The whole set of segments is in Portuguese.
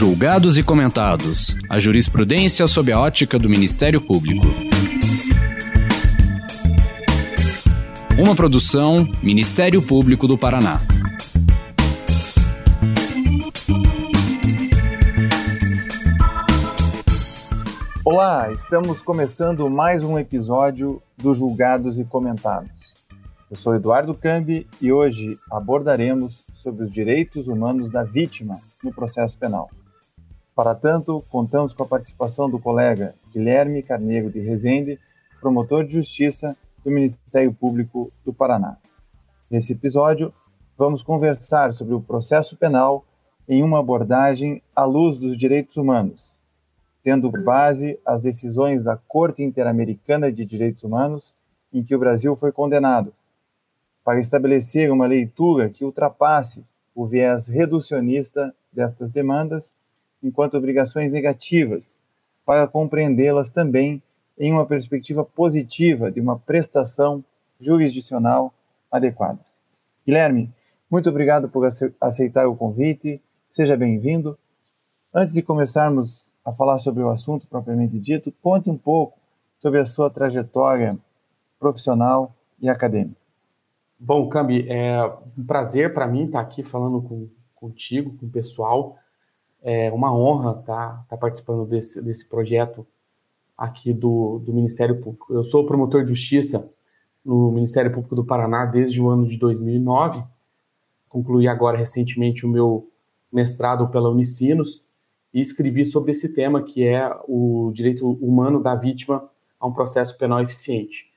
Julgados e comentados. A jurisprudência sob a ótica do Ministério Público. Uma produção Ministério Público do Paraná. Olá, estamos começando mais um episódio do Julgados e Comentados. Eu sou Eduardo Cambi e hoje abordaremos sobre os direitos humanos da vítima no processo penal. Para tanto, contamos com a participação do colega Guilherme Carneiro de Rezende, promotor de justiça do Ministério Público do Paraná. Nesse episódio, vamos conversar sobre o processo penal em uma abordagem à luz dos direitos humanos, tendo base as decisões da Corte Interamericana de Direitos Humanos, em que o Brasil foi condenado, para estabelecer uma leitura que ultrapasse o viés reducionista destas demandas enquanto obrigações negativas, para compreendê-las também em uma perspectiva positiva de uma prestação jurisdicional adequada. Guilherme, muito obrigado por aceitar o convite, seja bem-vindo. Antes de começarmos a falar sobre o assunto propriamente dito, conte um pouco sobre a sua trajetória profissional e acadêmica. Bom, Cambi, é um prazer para mim estar aqui falando com, contigo, com o pessoal. É uma honra estar, estar participando desse, desse projeto aqui do, do Ministério Público. Eu sou promotor de justiça no Ministério Público do Paraná desde o ano de 2009. Concluí agora recentemente o meu mestrado pela Unicinos e escrevi sobre esse tema que é o direito humano da vítima a um processo penal eficiente.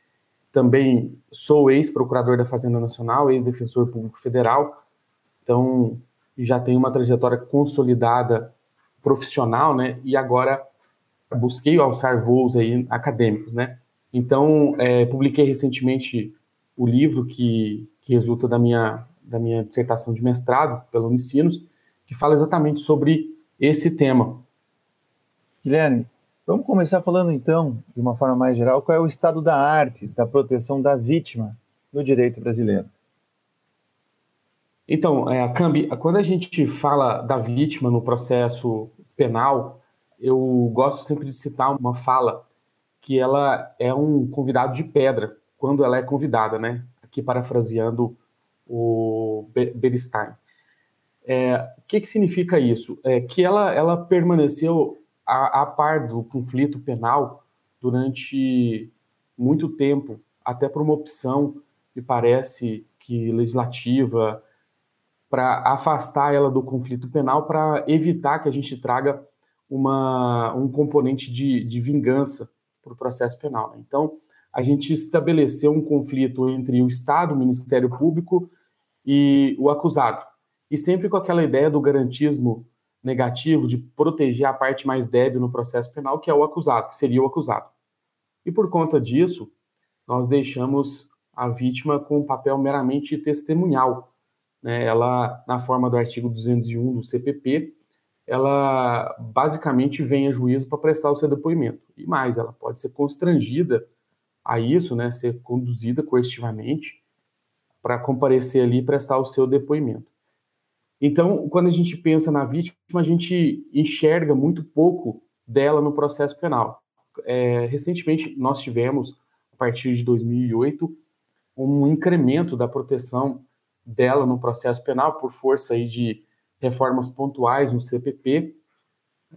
Também sou ex-procurador da Fazenda Nacional, ex-defensor público federal, então já tenho uma trajetória consolidada profissional, né? E agora busquei alçar voos aí acadêmicos, né? Então, é, publiquei recentemente o livro que, que resulta da minha, da minha dissertação de mestrado pela Unicinos, que fala exatamente sobre esse tema. Guilherme, Vamos começar falando então, de uma forma mais geral, qual é o estado da arte da proteção da vítima no direito brasileiro. Então, é, Cambi, quando a gente fala da vítima no processo penal, eu gosto sempre de citar uma fala que ela é um convidado de pedra quando ela é convidada, né? Aqui parafraseando o Beristein. É, o que, que significa isso? É que ela, ela permaneceu a, a par do conflito penal durante muito tempo, até por uma opção, me parece que legislativa, para afastar ela do conflito penal, para evitar que a gente traga uma, um componente de, de vingança para o processo penal. Né? Então, a gente estabeleceu um conflito entre o Estado, o Ministério Público e o acusado. E sempre com aquela ideia do garantismo negativo de proteger a parte mais débil no processo penal, que é o acusado, que seria o acusado. E por conta disso, nós deixamos a vítima com um papel meramente testemunhal. Né? Ela, na forma do artigo 201 do CPP, ela basicamente vem a juízo para prestar o seu depoimento. E mais, ela pode ser constrangida a isso, né? ser conduzida coercitivamente para comparecer ali e prestar o seu depoimento. Então, quando a gente pensa na vítima, a gente enxerga muito pouco dela no processo penal. É, recentemente, nós tivemos, a partir de 2008, um incremento da proteção dela no processo penal por força aí de reformas pontuais no CPP.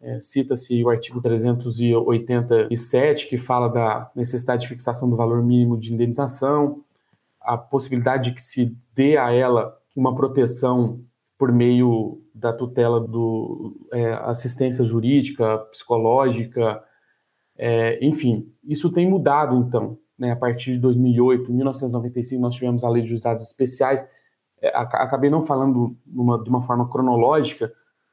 É, Cita-se o artigo 387, que fala da necessidade de fixação do valor mínimo de indenização, a possibilidade de que se dê a ela uma proteção por meio da tutela do é, assistência jurídica, psicológica, é, enfim, isso tem mudado então, né, a partir de 2008, 1995 nós tivemos a lei de juizados especiais, é, acabei não falando numa, de uma forma cronológica,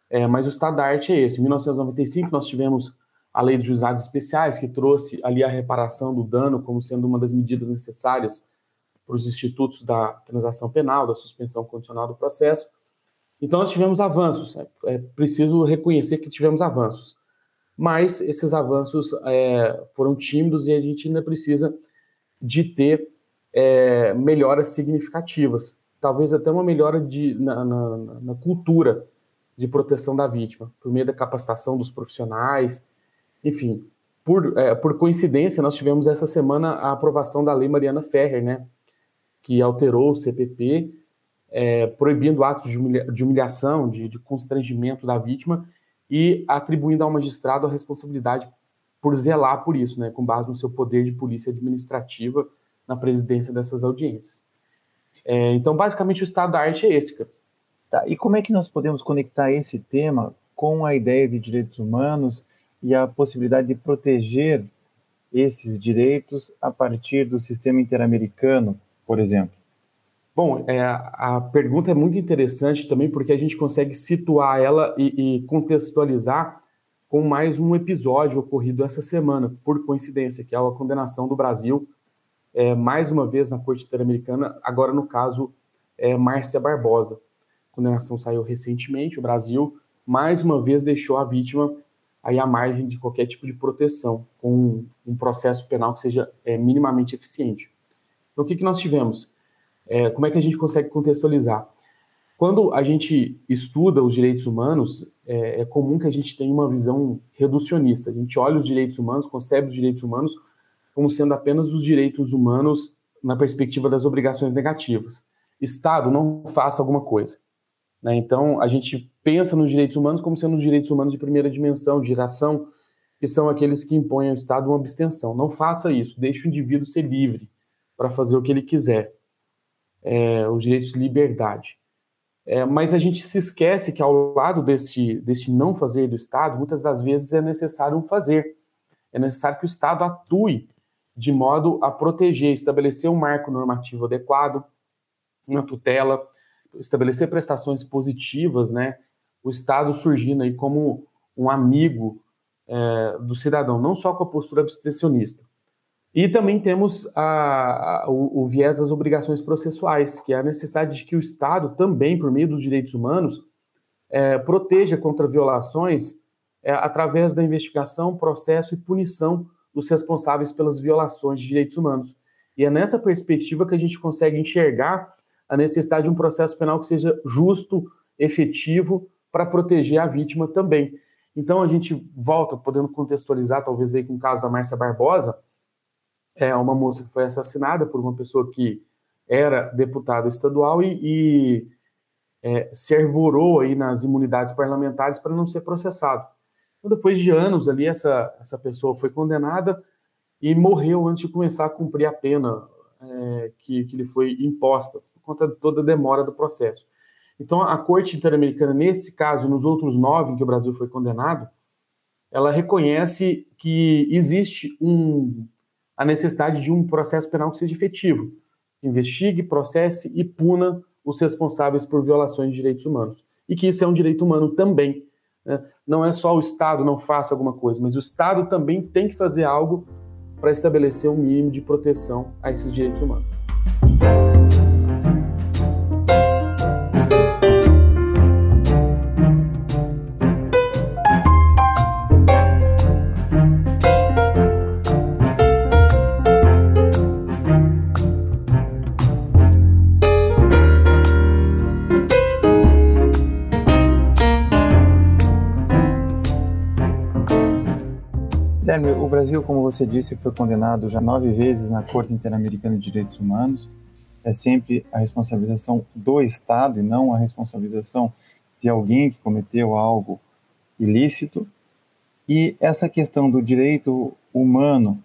é, mas o estado da arte é esse, em 1995 nós tivemos a lei de juizados especiais que trouxe ali a reparação do dano como sendo uma das medidas necessárias para os institutos da transação penal, da suspensão condicional do processo, então, nós tivemos avanços, é, é preciso reconhecer que tivemos avanços, mas esses avanços é, foram tímidos e a gente ainda precisa de ter é, melhoras significativas, talvez até uma melhora de, na, na, na cultura de proteção da vítima, por meio da capacitação dos profissionais, enfim. Por, é, por coincidência, nós tivemos essa semana a aprovação da Lei Mariana Ferrer, né, que alterou o CPP, é, proibindo atos de, humilha de humilhação, de, de constrangimento da vítima e atribuindo ao magistrado a responsabilidade por zelar por isso, né, com base no seu poder de polícia administrativa na presidência dessas audiências. É, então, basicamente, o estado da arte é esse, cara. Tá, e como é que nós podemos conectar esse tema com a ideia de direitos humanos e a possibilidade de proteger esses direitos a partir do sistema interamericano, por exemplo? Bom, é, a pergunta é muito interessante também porque a gente consegue situar ela e, e contextualizar com mais um episódio ocorrido essa semana, por coincidência, que é a condenação do Brasil, é, mais uma vez na Corte Interamericana, agora no caso é, Márcia Barbosa. A condenação saiu recentemente, o Brasil mais uma vez deixou a vítima aí à margem de qualquer tipo de proteção, com um processo penal que seja é, minimamente eficiente. Então, o que, que nós tivemos? É, como é que a gente consegue contextualizar? Quando a gente estuda os direitos humanos, é, é, comum que a gente tenha uma visão reducionista. A gente olha os direitos humanos, concebe os direitos humanos como sendo apenas os direitos humanos na perspectiva das obrigações negativas. Estado, não faça alguma coisa. Né? Então, a gente pensa nos direitos humanos como sendo os direitos humanos de primeira dimensão, de geração, que são aqueles que impõem ao Estado uma abstenção. Não faça isso, deixe o indivíduo ser livre para fazer o que ele quiser é, os direitos de liberdade. É, mas a gente se esquece que ao lado deste, deste não fazer do Estado, muitas das vezes é necessário um fazer. É necessário que o Estado atue de modo a proteger, estabelecer um marco normativo adequado, uma tutela, estabelecer prestações positivas, né? O Estado surgindo aí como um amigo é, do cidadão, não só com a postura abstencionista. E também temos a, a, o, o, viés das obrigações processuais, que é a necessidade de que o Estado também, por meio dos direitos humanos, é, proteja contra violações é, através da investigação, processo e punição dos responsáveis pelas violações de direitos humanos. E é nessa perspectiva que a gente consegue enxergar a necessidade de um processo penal que seja justo, efetivo, para proteger a vítima também. Então a gente volta, podendo contextualizar talvez aí com o caso da Márcia Barbosa, é uma moça que foi assassinada por uma pessoa que era deputada estadual e, e é, se arvorou aí nas imunidades parlamentares para não ser processado. Então, depois de anos ali, essa, essa pessoa foi condenada e morreu antes de começar a cumprir a pena é, que, que lhe foi imposta, por conta de toda a demora do processo. Então, a Corte Interamericana, nesse caso e nos outros nove em que o Brasil foi condenado, ela reconhece que existe um a necessidade de um processo penal que seja efetivo, que investigue, processe e puna os responsáveis por violações de direitos humanos. E que isso é um direito humano também. Né? Não é só o Estado não faça alguma coisa, mas o Estado também tem que fazer algo para estabelecer um mínimo de proteção a esses direitos humanos. Brasil, como você disse, foi condenado já nove vezes na Corte Interamericana de Direitos Humanos. É sempre a responsabilização do Estado e não a responsabilização de alguém que cometeu algo ilícito. E essa questão do direito humano,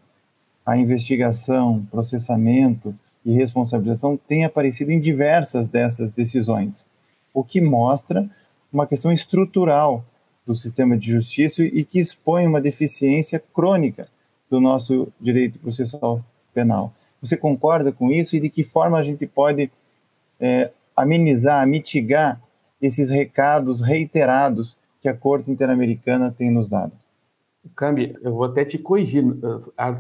a investigação, processamento e responsabilização tem aparecido em diversas dessas decisões, o que mostra uma questão estrutural do sistema de justiça e que expõe uma deficiência crônica do nosso direito processual penal. Você concorda com isso e de que forma a gente pode é, amenizar, mitigar esses recados reiterados que a Corte Interamericana tem nos dado? Cambi, eu vou até te corrigir.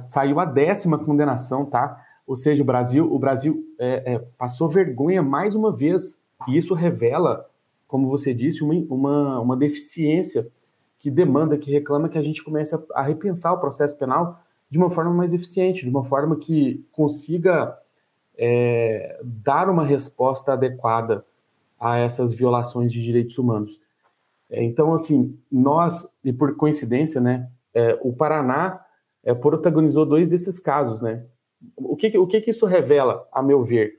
Saiu a décima condenação, tá? Ou seja, o Brasil, o Brasil é, é, passou vergonha mais uma vez. E isso revela como você disse, uma, uma, uma deficiência que demanda, que reclama que a gente comece a, a, repensar o processo penal de uma forma mais eficiente, de uma forma que consiga é, dar uma resposta adequada a essas violações de direitos humanos. É, então, assim, nós, e por coincidência, né, é, o Paraná é, protagonizou dois desses casos, né? O que, o que, que isso revela, a meu ver?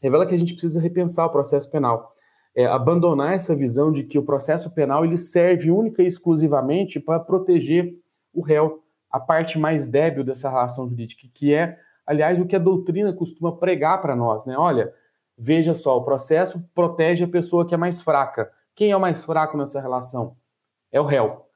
Revela que a gente precisa repensar o processo penal. É, abandonar essa visão de que o processo penal ele serve única e exclusivamente para proteger o réu, a parte mais débil dessa relação jurídica, que é, aliás, o que a doutrina costuma pregar para nós, né? Olha, veja só, o processo protege a pessoa que é mais fraca. Quem é o mais fraco nessa relação? É o réu.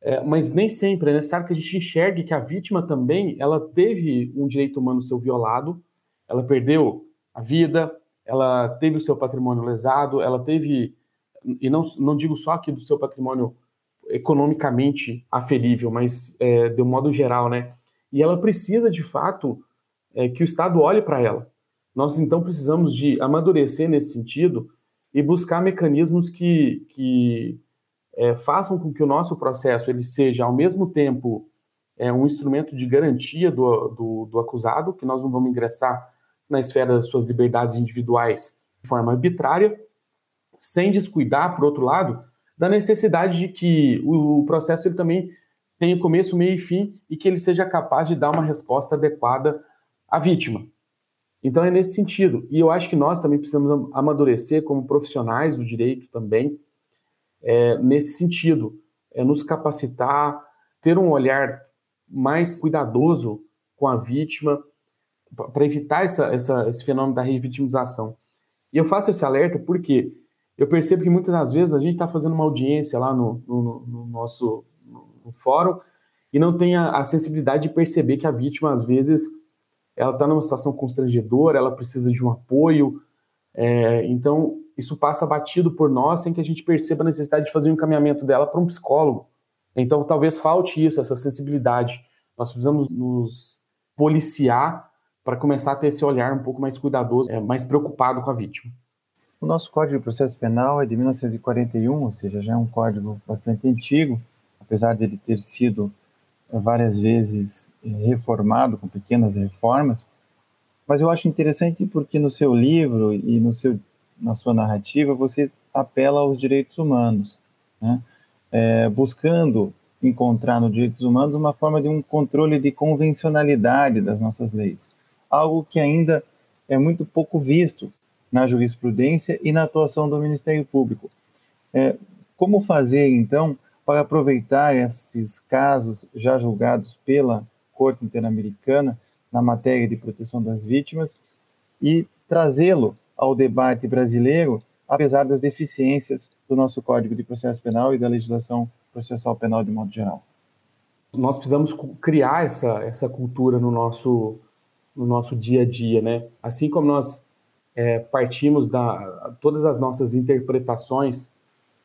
É, mas nem sempre é necessário que a gente enxergue que a vítima também ela teve um direito humano seu violado, ela perdeu a vida, ela teve o seu patrimônio lesado, ela teve, e não, não digo só aqui do seu patrimônio economicamente aferível, mas é, de um modo geral, né? E ela precisa, de fato, é, que o Estado olhe para ela. Nós, então, precisamos de amadurecer nesse sentido e buscar mecanismos que, que é, façam com que o nosso processo ele seja, ao mesmo tempo, é, um instrumento de garantia do, do, do acusado, que nós não vamos ingressar na esfera das suas liberdades individuais de forma arbitrária, sem descuidar, por outro lado, da necessidade de que o, processo ele também tenha começo, meio e fim e que ele seja capaz de dar uma resposta adequada à vítima. Então é nesse sentido. E eu acho que nós também precisamos amadurecer como profissionais do direito também, é, nesse sentido. É nos capacitar, ter um olhar mais cuidadoso com a vítima, para evitar essa, essa, esse fenômeno da revitimização. E eu faço esse alerta porque eu percebo que muitas das vezes a gente está fazendo uma audiência lá no, no, no nosso no fórum e não tem a, a, sensibilidade de perceber que a vítima, às vezes, ela está numa situação constrangedora, ela precisa de um apoio. É, então, isso passa batido por nós sem que a gente perceba a necessidade de fazer um encaminhamento dela para um psicólogo. Então, talvez falte isso, essa sensibilidade. Nós precisamos nos policiar para começar a ter esse olhar um pouco mais cuidadoso, é, mais preocupado com a vítima. O nosso Código de Processo Penal é de 1941, ou seja, já é um código bastante antigo, apesar de ele ter sido é, várias vezes é, reformado com pequenas reformas. Mas eu acho interessante porque no seu livro e no seu, na sua narrativa você apela aos direitos humanos, né? é, buscando encontrar nos direitos humanos uma forma de um controle de convencionalidade das nossas leis algo que ainda é muito pouco visto na jurisprudência e na atuação do Ministério Público. É, como fazer, então, para aproveitar esses casos já julgados pela Corte Interamericana na matéria de proteção das vítimas e trazê-lo ao debate brasileiro, apesar das deficiências do nosso Código de Processo Penal e da legislação processual penal de modo geral? Nós precisamos criar essa, essa cultura no nosso no nosso dia a dia, né? Assim como nós é, partimos da todas as nossas interpretações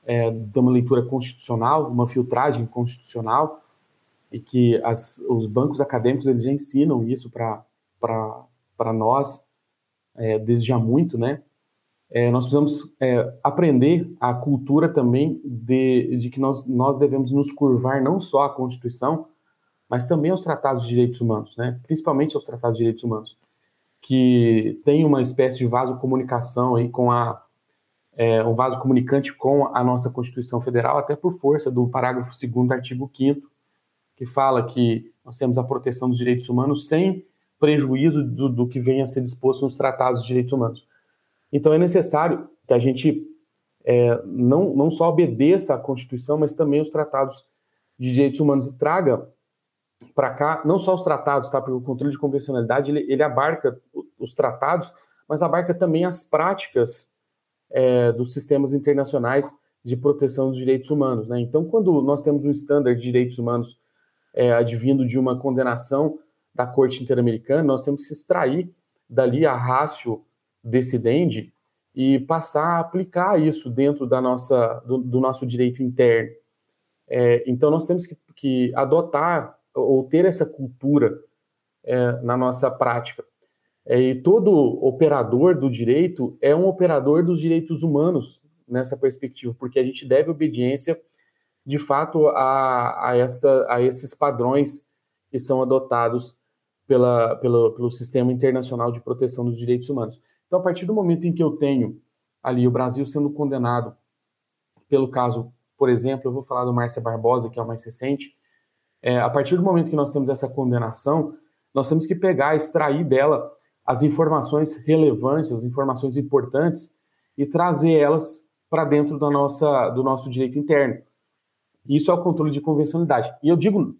é, de uma leitura constitucional, uma filtragem constitucional, e que as, os bancos acadêmicos eles já ensinam isso para nós é, desde há muito, né? É, nós precisamos é, aprender a cultura também de, de que nós, nós devemos nos curvar não só à Constituição, mas também aos tratados de direitos humanos, né? principalmente aos tratados de direitos humanos, que tem uma espécie de vaso comunicação aí com a é, um vaso comunicante com a nossa Constituição Federal, até por força do parágrafo 2 artigo 5 que fala que nós temos a proteção dos direitos humanos sem prejuízo do, do que venha a ser disposto nos tratados de direitos humanos. Então é necessário que a gente é, não, não só obedeça à Constituição, mas também os tratados de direitos humanos e traga para cá, não só os tratados, tá? Porque o controle de convencionalidade ele, ele abarca os tratados, mas abarca também as práticas é, dos sistemas internacionais de proteção dos direitos humanos, né? Então, quando nós temos um estándar de direitos humanos é, advindo de uma condenação da Corte Interamericana, nós temos que extrair dali a rácio decidendi e passar a aplicar isso dentro da nossa, do, do nosso direito interno. É, então, nós temos que, que adotar ou ter essa cultura é, na nossa prática. É, e todo operador do direito é um operador dos direitos humanos nessa perspectiva, porque a gente deve obediência, de fato, a, a, a esses padrões que são adotados pela, pelo, pelo Sistema Internacional de Proteção dos Direitos Humanos. Então, a partir do momento em que eu tenho ali o Brasil sendo condenado pelo caso por exemplo, eu vou falar do Márcia Barbosa, que é o mais recente, é, a partir do momento que nós temos essa condenação, nós temos que pegar, extrair dela as informações relevantes, as informações importantes e trazer elas para dentro da nossa, do nosso direito interno. Isso é o controle de convencionalidade. E eu digo,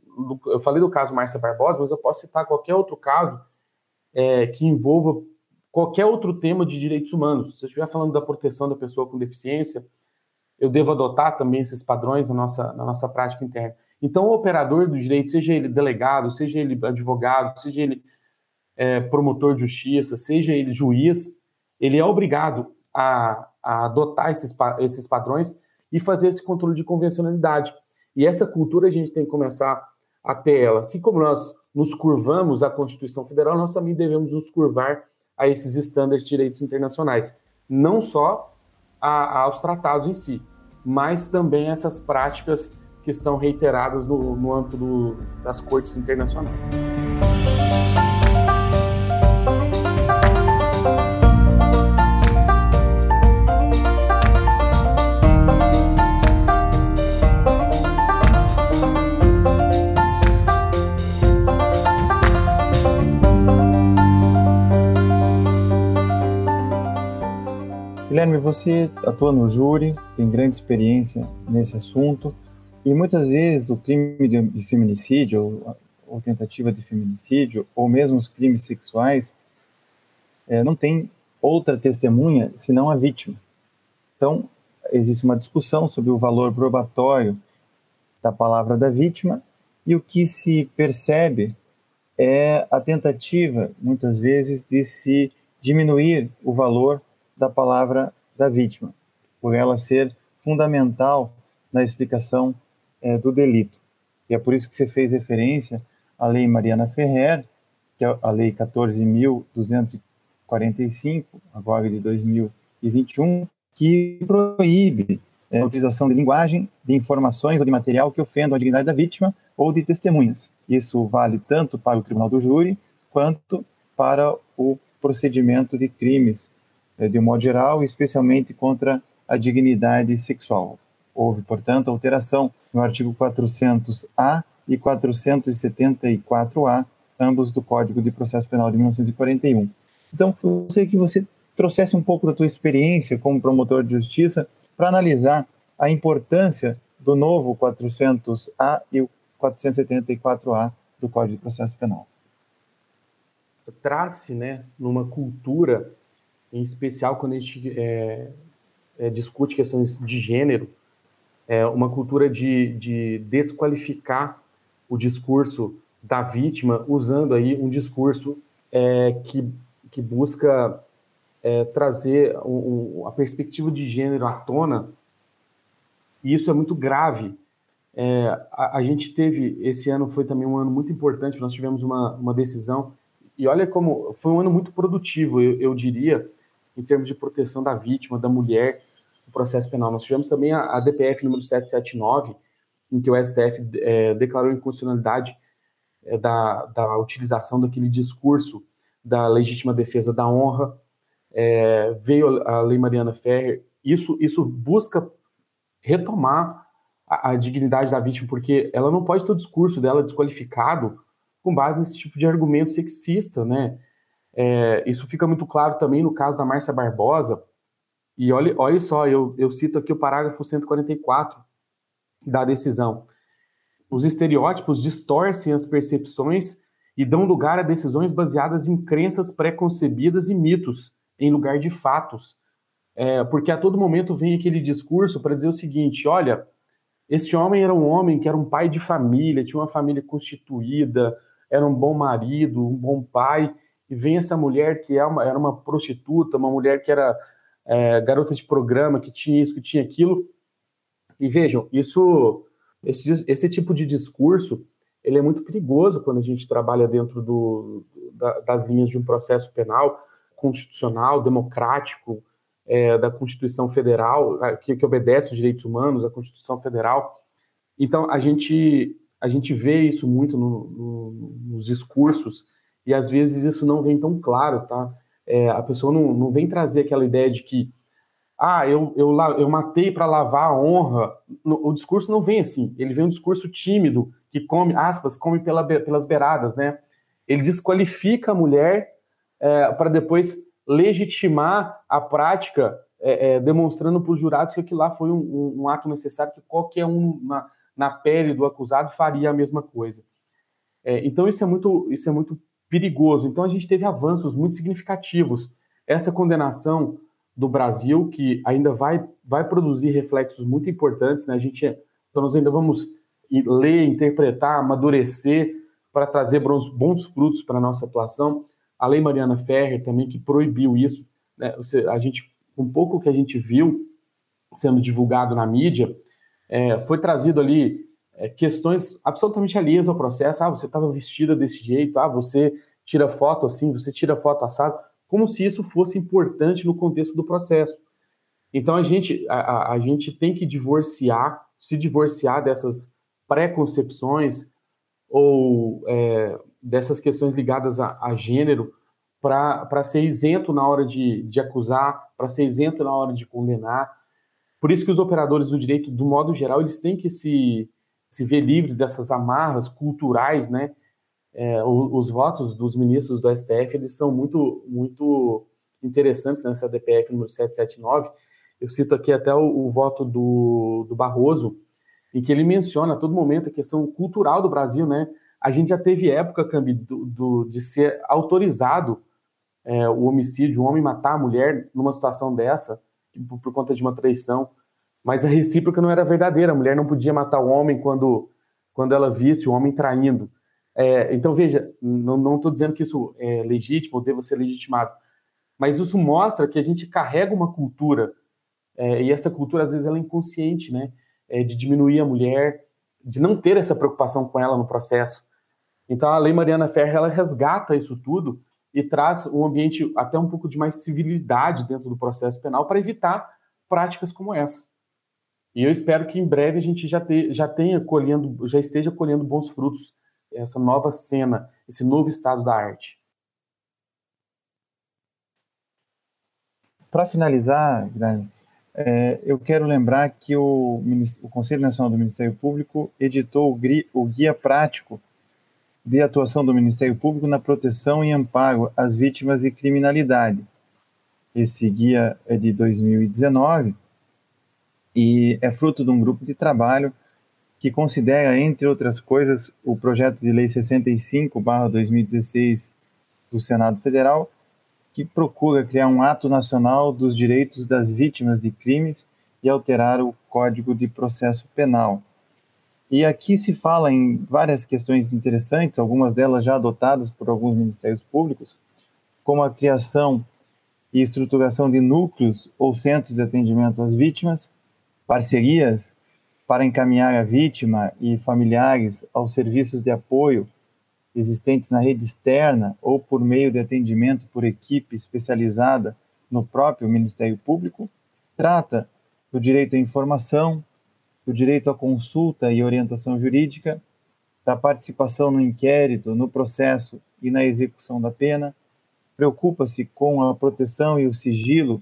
eu falei do caso Márcia Barbosa, mas eu posso citar qualquer outro caso é, que envolva qualquer outro tema de direitos humanos. Se eu estiver falando da proteção da pessoa com deficiência, eu devo adotar também esses padrões na nossa, na nossa prática interna. Então, o operador do direito, seja ele delegado, seja ele advogado, seja ele é, promotor de justiça, seja ele juiz, ele é obrigado a, a adotar esses, esses padrões e fazer esse controle de convencionalidade. E essa cultura a gente tem que começar a ter ela. Assim como nós nos curvamos à Constituição Federal, nós também devemos nos curvar a esses estándares de direitos internacionais. Não só a, aos tratados em si, mas também essas práticas que são reiteradas no, no âmbito do, das cortes internacionais. Guilherme, você atua no júri, tem grande experiência nesse assunto. E muitas vezes o crime de feminicídio, ou, ou tentativa de feminicídio, ou mesmo os crimes sexuais, é, não tem outra testemunha senão a vítima. Então, existe uma discussão sobre o valor probatório da palavra da vítima e o que se percebe é a tentativa, muitas vezes, de se diminuir o valor da palavra da vítima, por ela ser fundamental na explicação é, do delito. E é por isso que você fez referência à Lei Mariana Ferrer, que é a Lei 14.245, agora de 2021, que proíbe é, a utilização de linguagem, de informações ou de material que ofendam a dignidade da vítima ou de testemunhas. Isso vale tanto para o tribunal do júri quanto para o procedimento de crimes é, de um modo geral, especialmente contra a dignidade sexual. Houve, portanto, alteração no artigo 400-A e 474-A, ambos do Código de Processo Penal de 1941. Então, eu gostaria que você trouxesse um pouco da tua experiência como promotor de justiça para analisar a importância do novo 400-A e o 474-A do Código de Processo Penal. Traz-se, né, numa cultura, em especial quando a gente é, é, discute questões de gênero, é, uma cultura de, de desqualificar o discurso da vítima, usando aí um discurso é, que, que busca é, trazer um, um, a perspectiva de gênero à tona, e isso é muito grave. É, a, a, gente teve, esse ano foi também um ano muito importante, nós tivemos uma, uma decisão, e olha como foi um ano muito produtivo, eu, eu diria, em termos de proteção da vítima, da mulher, processo penal. Nós tivemos também a, a DPF número 779, em que o STF é, declarou inconstitucionalidade é, da, da utilização daquele discurso da legítima defesa da honra. É, veio a Lei Mariana Ferrer. Isso, isso busca retomar a, a, dignidade da vítima, porque ela não pode ter o discurso dela desqualificado com base nesse tipo de argumento sexista, né? É, isso fica muito claro também no caso da Márcia Barbosa, e olhe, olhe só, eu, eu cito aqui o parágrafo 144 da decisão. Os estereótipos distorcem as percepções e dão lugar a decisões baseadas em crenças pré-concebidas e mitos, em lugar de fatos. É, porque a todo momento vem aquele discurso para dizer o seguinte: olha, esse homem era um homem que era um pai de família, tinha uma família constituída, era um bom marido, um bom pai, e vem essa mulher que é uma, era uma prostituta, uma mulher que era é, garota de programa que tinha isso, que tinha aquilo. E vejam, isso, esse, esse tipo de discurso, ele é muito perigoso quando a gente trabalha dentro do, da, das linhas de um processo penal constitucional, democrático, é, da Constituição Federal, que, que obedece os direitos humanos, a Constituição Federal. Então, a gente, a gente vê isso muito no, no, nos discursos, e às vezes isso não vem tão claro, tá? É, a pessoa não, não vem trazer aquela ideia de que ah, eu, eu, eu matei para lavar a honra. O discurso não vem assim. Ele vem um discurso tímido, que come, aspas, come pela, pelas beiradas, né? Ele desqualifica a mulher é, para depois legitimar a prática, é, é, demonstrando para os jurados que aquilo lá foi um, um, um, ato necessário, que qualquer um na, na pele do acusado faria a mesma coisa. É, então isso é muito, isso é muito perigoso. Então a gente teve avanços muito significativos. Essa condenação do Brasil, que ainda vai, vai produzir reflexos muito importantes, né? A gente, então nós ainda vamos ler, interpretar, amadurecer para trazer bons, bons frutos para a nossa atuação. A Lei Mariana Ferrer também, que proibiu isso, né? a gente, um pouco que a gente viu sendo divulgado na mídia, é, foi trazido ali é, questões absolutamente alheias ao processo. Ah, você estava vestida desse jeito, ah, você tira foto assim, você tira foto assado como se isso fosse importante no contexto do processo. Então a gente, a, a gente tem que divorciar, se divorciar dessas preconcepções ou é, dessas questões ligadas a, a gênero para ser isento na hora de, de acusar, para ser isento na hora de condenar. Por isso que os operadores do direito, do modo geral, eles têm que se, se ver livres dessas amarras culturais, né? é, os, os, votos dos ministros do STF eles são muito, muito interessantes nessa DPF número 779. Eu cito aqui até o, o voto do, do Barroso, em que ele menciona a todo momento a questão cultural do Brasil, né? A gente já teve época, Cambi, do, do, de ser autorizado é, o homicídio, um homem matar a mulher numa situação dessa, por, por, conta de uma traição, mas a recíproca não era verdadeira. A mulher não podia matar o homem quando, quando ela visse o homem traindo. É, então, veja, não estou dizendo que isso é legítimo ou deva ser legitimado, mas isso mostra que a gente carrega uma cultura, é, e essa cultura, às vezes, ela é inconsciente, né? É, de diminuir a mulher, de não ter essa preocupação com ela no processo. Então, a Lei Mariana Ferrer, ela resgata isso tudo e traz um ambiente até um pouco de mais civilidade dentro do processo penal para evitar práticas como essa. E eu espero que em breve a gente já, te, já tenha colhendo, já esteja colhendo bons frutos essa nova cena, esse novo estado da arte. Para finalizar, Guilherme, é, eu quero lembrar que o, o, Conselho Nacional do Ministério Público editou o, o Guia Prático de Atuação do Ministério Público na Proteção e Amparo às Vítimas de Criminalidade. Esse guia é de 2019 e é fruto de um grupo de trabalho que considera, entre outras coisas, o projeto de lei 65/2016 do Senado Federal, que procura criar um ato nacional dos direitos das vítimas de crimes e alterar o Código de Processo Penal. E aqui se fala em várias questões interessantes, algumas delas já adotadas por alguns ministérios públicos, como a criação e estruturação de núcleos ou centros de atendimento às vítimas, parcerias para encaminhar a vítima e familiares aos serviços de apoio existentes na rede externa ou por meio de atendimento por equipe especializada no próprio Ministério Público, trata do direito à informação, do direito à consulta e orientação jurídica, da participação no inquérito, no processo e na execução da pena, preocupa-se com a proteção e o sigilo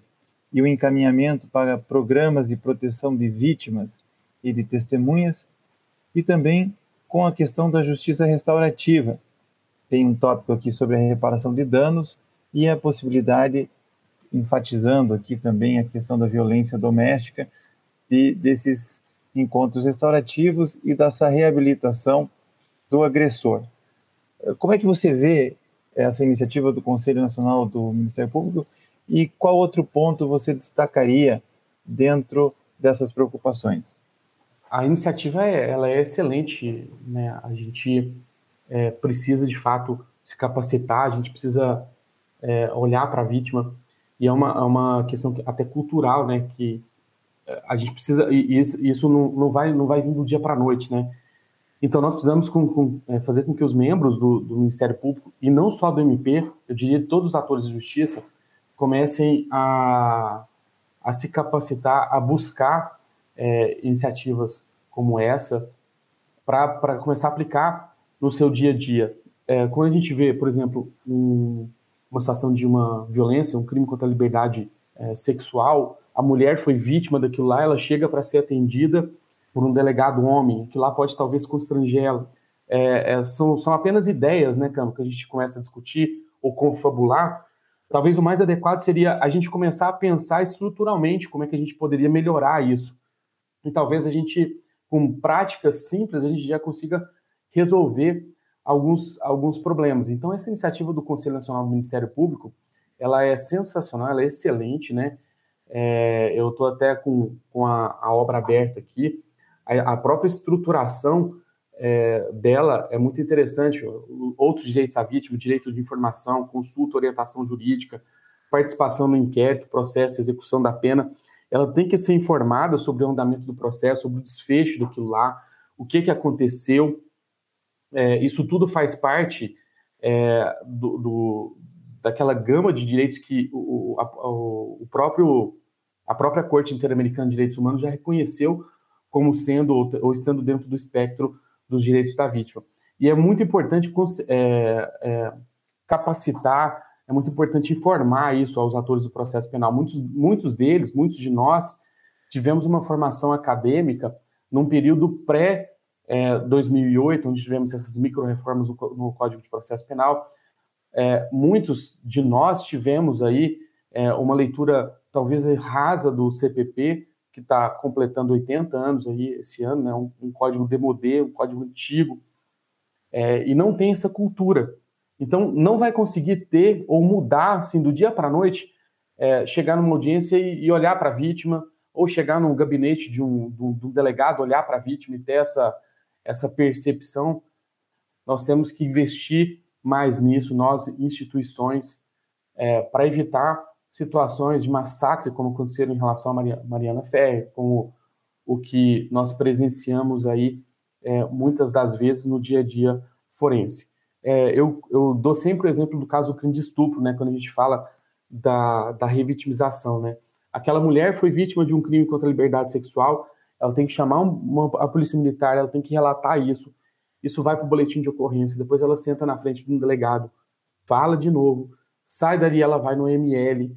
e o encaminhamento para programas de proteção de vítimas e de testemunhas, e também com a questão da justiça restaurativa. Tem um tópico aqui sobre a reparação de danos e a possibilidade, enfatizando aqui também a questão da violência doméstica, de, desses encontros restaurativos e dessa reabilitação do agressor. Como é que você vê essa iniciativa do Conselho Nacional do Ministério Público e qual outro ponto você destacaria dentro dessas preocupações? a iniciativa é, ela é excelente, né? A gente é, precisa de fato se capacitar, a gente precisa é, olhar para a vítima e é uma, é uma questão até cultural, né? Que é, a gente precisa e isso, isso não, não vai não vai vir do dia para a noite, né? Então nós precisamos com, com, é, fazer com que os membros do, do, Ministério Público e não só do MP, eu diria todos os atores de justiça comecem a, a se capacitar, a buscar é, iniciativas como essa para começar a aplicar no seu dia a dia. É, quando a gente vê, por exemplo, um, uma situação de uma violência, um crime contra a liberdade é, sexual, a mulher foi vítima daquilo lá, ela chega para ser atendida por um delegado homem, que lá pode talvez constranger ela. É, é, são, são apenas ideias, né, Camo, que a gente começa a discutir ou confabular. Talvez o mais adequado seria a gente começar a pensar estruturalmente como é que a gente poderia melhorar isso. E talvez a gente, com práticas simples, a gente já consiga resolver alguns, alguns problemas. Então, essa iniciativa do Conselho Nacional do Ministério Público, ela é sensacional, ela é excelente, né? É, eu estou até com, com a, a, obra aberta aqui. A, a própria estruturação é, dela é muito interessante. Outros direitos à vítima, direito de informação, consulta, orientação jurídica, participação no inquérito, processo, execução da pena. Ela tem que ser informada sobre o andamento do processo, sobre o desfecho daquilo lá, o que, que aconteceu. É, isso tudo faz parte é, do, do, daquela gama de direitos que o, a, o próprio a própria Corte Interamericana de Direitos Humanos já reconheceu como sendo ou, ou estando dentro do espectro dos direitos da vítima. E é muito importante é, é, capacitar, é muito importante informar isso aos atores do processo penal. Muitos, muitos deles, muitos de nós, tivemos uma formação acadêmica num período pré-2008, é, onde tivemos essas micro-reformas no, Código de Processo Penal. É, muitos de nós tivemos aí é, uma leitura talvez rasa do CPP, que está completando 80 anos aí esse ano, né? um, um código demodê, um código antigo, é, e não tem essa cultura. Então, não vai conseguir ter ou mudar, assim, do dia para a noite, é, chegar numa audiência e, e olhar para a vítima, ou chegar no gabinete de um delegado, olhar para a vítima e ter essa, essa percepção. Nós temos que investir mais nisso, nós, instituições, é, para evitar situações de massacre, como aconteceram em relação a Mariana Ferrer, como o que nós presenciamos aí é, muitas das vezes no dia a dia forense. É, eu, eu, dou sempre o exemplo do caso do crime de estupro, né, quando a gente fala da, da revitimização. Né? Aquela mulher foi vítima de um crime contra a liberdade sexual, ela tem que chamar uma, a polícia militar, ela tem que relatar isso, isso vai para o boletim de ocorrência, depois ela senta na frente de um delegado, fala de novo, sai dali, ela vai no ML,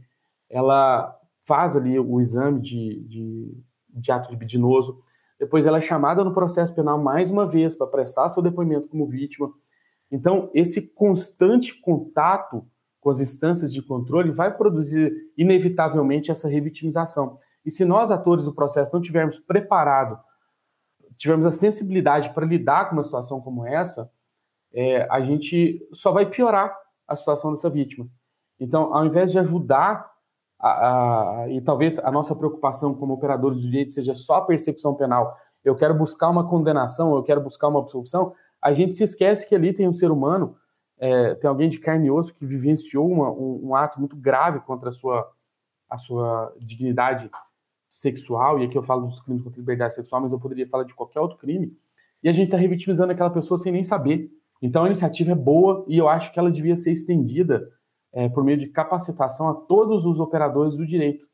ela faz ali o exame de, de, de ato libidinoso, depois ela é chamada no processo penal mais uma vez para prestar seu depoimento como vítima. Então, esse constante contato com as instâncias de controle vai produzir, inevitavelmente, essa revitimização. E se nós, atores do processo, não tivermos preparado, tivermos a sensibilidade para lidar com uma situação como essa, é, a gente só vai piorar a situação dessa vítima. Então, ao invés de ajudar, a, a, e talvez a nossa preocupação como operadores do direito seja só a percepção penal, eu quero buscar uma condenação, eu quero buscar uma absolução, a gente se esquece que ali tem um ser humano, é, tem alguém de carne e osso que vivenciou uma, um, um, ato muito grave contra a sua, a sua dignidade sexual, e aqui eu falo dos crimes contra a liberdade sexual, mas eu poderia falar de qualquer outro crime, e a gente está revitimizando aquela pessoa sem nem saber. Então a iniciativa é boa e eu acho que ela devia ser estendida é, por meio de capacitação a todos os operadores do direito,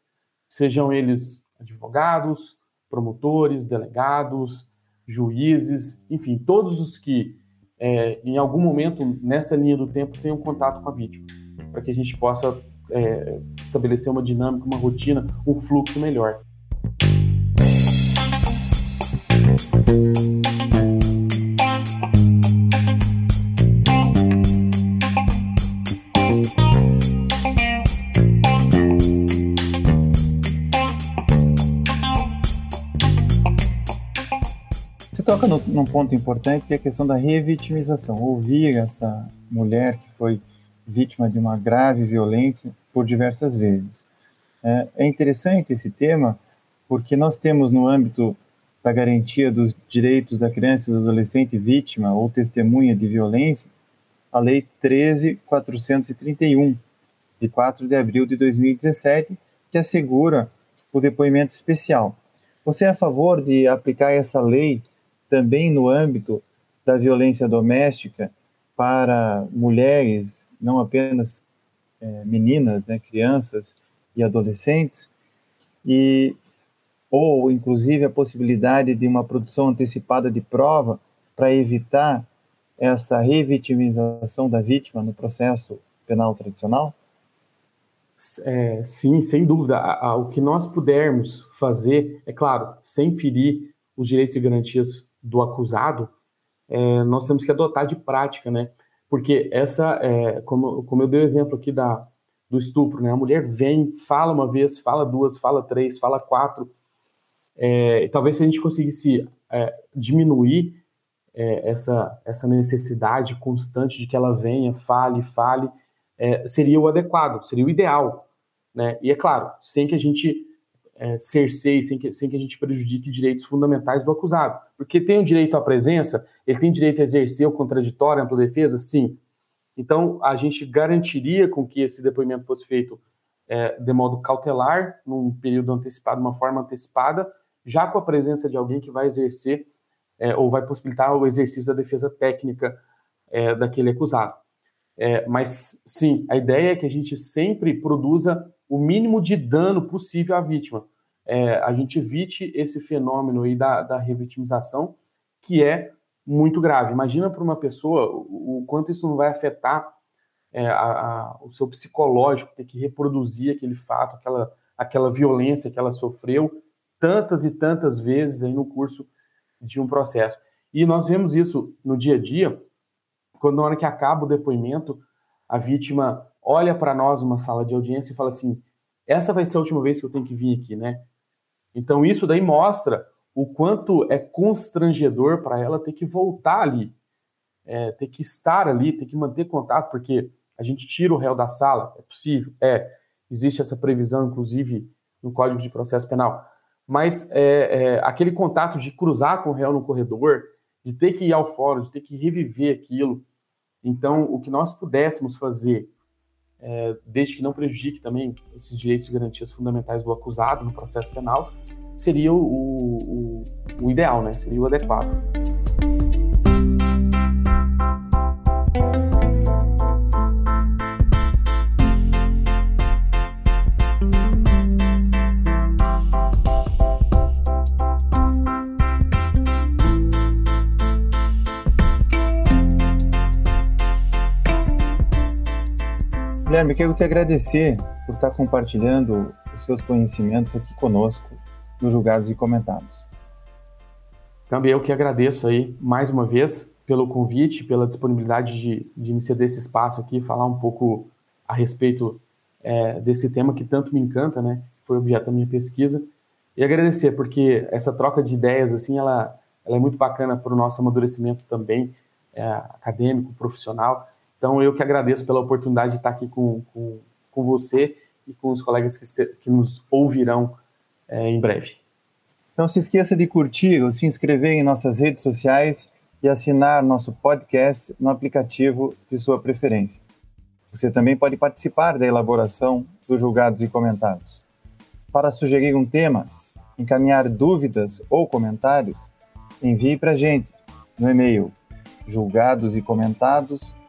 sejam eles advogados, promotores, delegados, juízes, enfim, todos os que é, em algum momento nessa linha do tempo tenham contato com a vítima, para que a gente possa é, estabelecer uma dinâmica, uma rotina, um fluxo melhor. Num ponto importante que é a questão da revitimização. Ouvir essa mulher que foi vítima de uma grave violência por diversas vezes. É, é interessante esse tema porque nós temos no âmbito da garantia dos direitos da criança e do adolescente vítima ou testemunha de violência a Lei 13.431, de 4 de abril de 2017, que assegura o depoimento especial. Você é a favor de aplicar essa lei também no âmbito da violência doméstica para mulheres, não apenas é, meninas, né, crianças e adolescentes, e ou inclusive a possibilidade de uma produção antecipada de prova para evitar essa revitimização da vítima no processo penal tradicional? É, sim, sem dúvida. O que nós pudermos fazer, é claro, sem ferir os direitos e garantias do acusado, é, nós temos que adotar de prática, né? Porque essa, é, como, como eu dei o exemplo aqui da, do estupro, né? A mulher vem, fala uma vez, fala duas, fala três, fala quatro. É, talvez se a gente conseguisse é, diminuir é, essa, essa necessidade constante de que ela venha, fale, fale, é, seria o adequado, seria o ideal. Né? E é claro, sem que a gente é, cerceie, sem que, sem que a gente prejudique direitos fundamentais do acusado. Porque tem o direito à presença, ele tem direito a exercer o contraditório, a ampla defesa? Sim. Então, a gente garantiria com que esse depoimento fosse feito é, de modo cautelar, num período antecipado, uma forma antecipada, já com a presença de alguém que vai exercer é, ou vai possibilitar o exercício da defesa técnica é, daquele acusado. É, mas, sim, a ideia é que a gente sempre produza o mínimo de dano possível à vítima. É, a gente evite esse fenômeno aí da, da revitimização, que é muito grave. Imagina para uma pessoa o, o, quanto isso não vai afetar é, a, a, o seu psicológico, ter que reproduzir aquele fato, aquela, aquela violência que ela sofreu tantas e tantas vezes aí no curso de um processo. E nós vemos isso no dia a dia, quando na hora que acaba o depoimento, a vítima olha para nós numa sala de audiência e fala assim: essa vai ser a última vez que eu tenho que vir aqui, né? Então isso daí mostra o quanto é constrangedor para ela ter que voltar ali, é, ter que estar ali, ter que manter contato, porque a gente tira o réu da sala, é possível, é, existe essa previsão, inclusive, no Código de Processo Penal, mas é, é, aquele contato de cruzar com o réu no corredor, de ter que ir ao fórum, de ter que reviver aquilo, então, o que nós pudéssemos fazer, é, desde que não prejudique também esses direitos e garantias fundamentais do acusado no processo penal, seria o, o, o ideal, né? seria o adequado. Guilherme, quero te agradecer por estar compartilhando os seus conhecimentos aqui conosco nos julgados e comentados. Também eu que agradeço aí mais uma vez pelo convite, pela disponibilidade de, de me ceder esse espaço aqui, falar um pouco a respeito é, desse tema que tanto me encanta, né? Foi objeto da minha pesquisa. E agradecer, porque essa troca de ideias, assim, ela, ela é muito bacana para o nosso amadurecimento também, é, acadêmico, profissional. Então, eu que agradeço pela oportunidade de estar aqui com, com, com você e com os colegas que, que nos ouvirão é, em breve. Não se esqueça de curtir ou se inscrever em nossas redes sociais e assinar nosso podcast no aplicativo de sua preferência. Você também pode participar da elaboração dos julgados e comentários. Para sugerir um tema, encaminhar dúvidas ou comentários, envie para a gente no e-mail julgados e comentados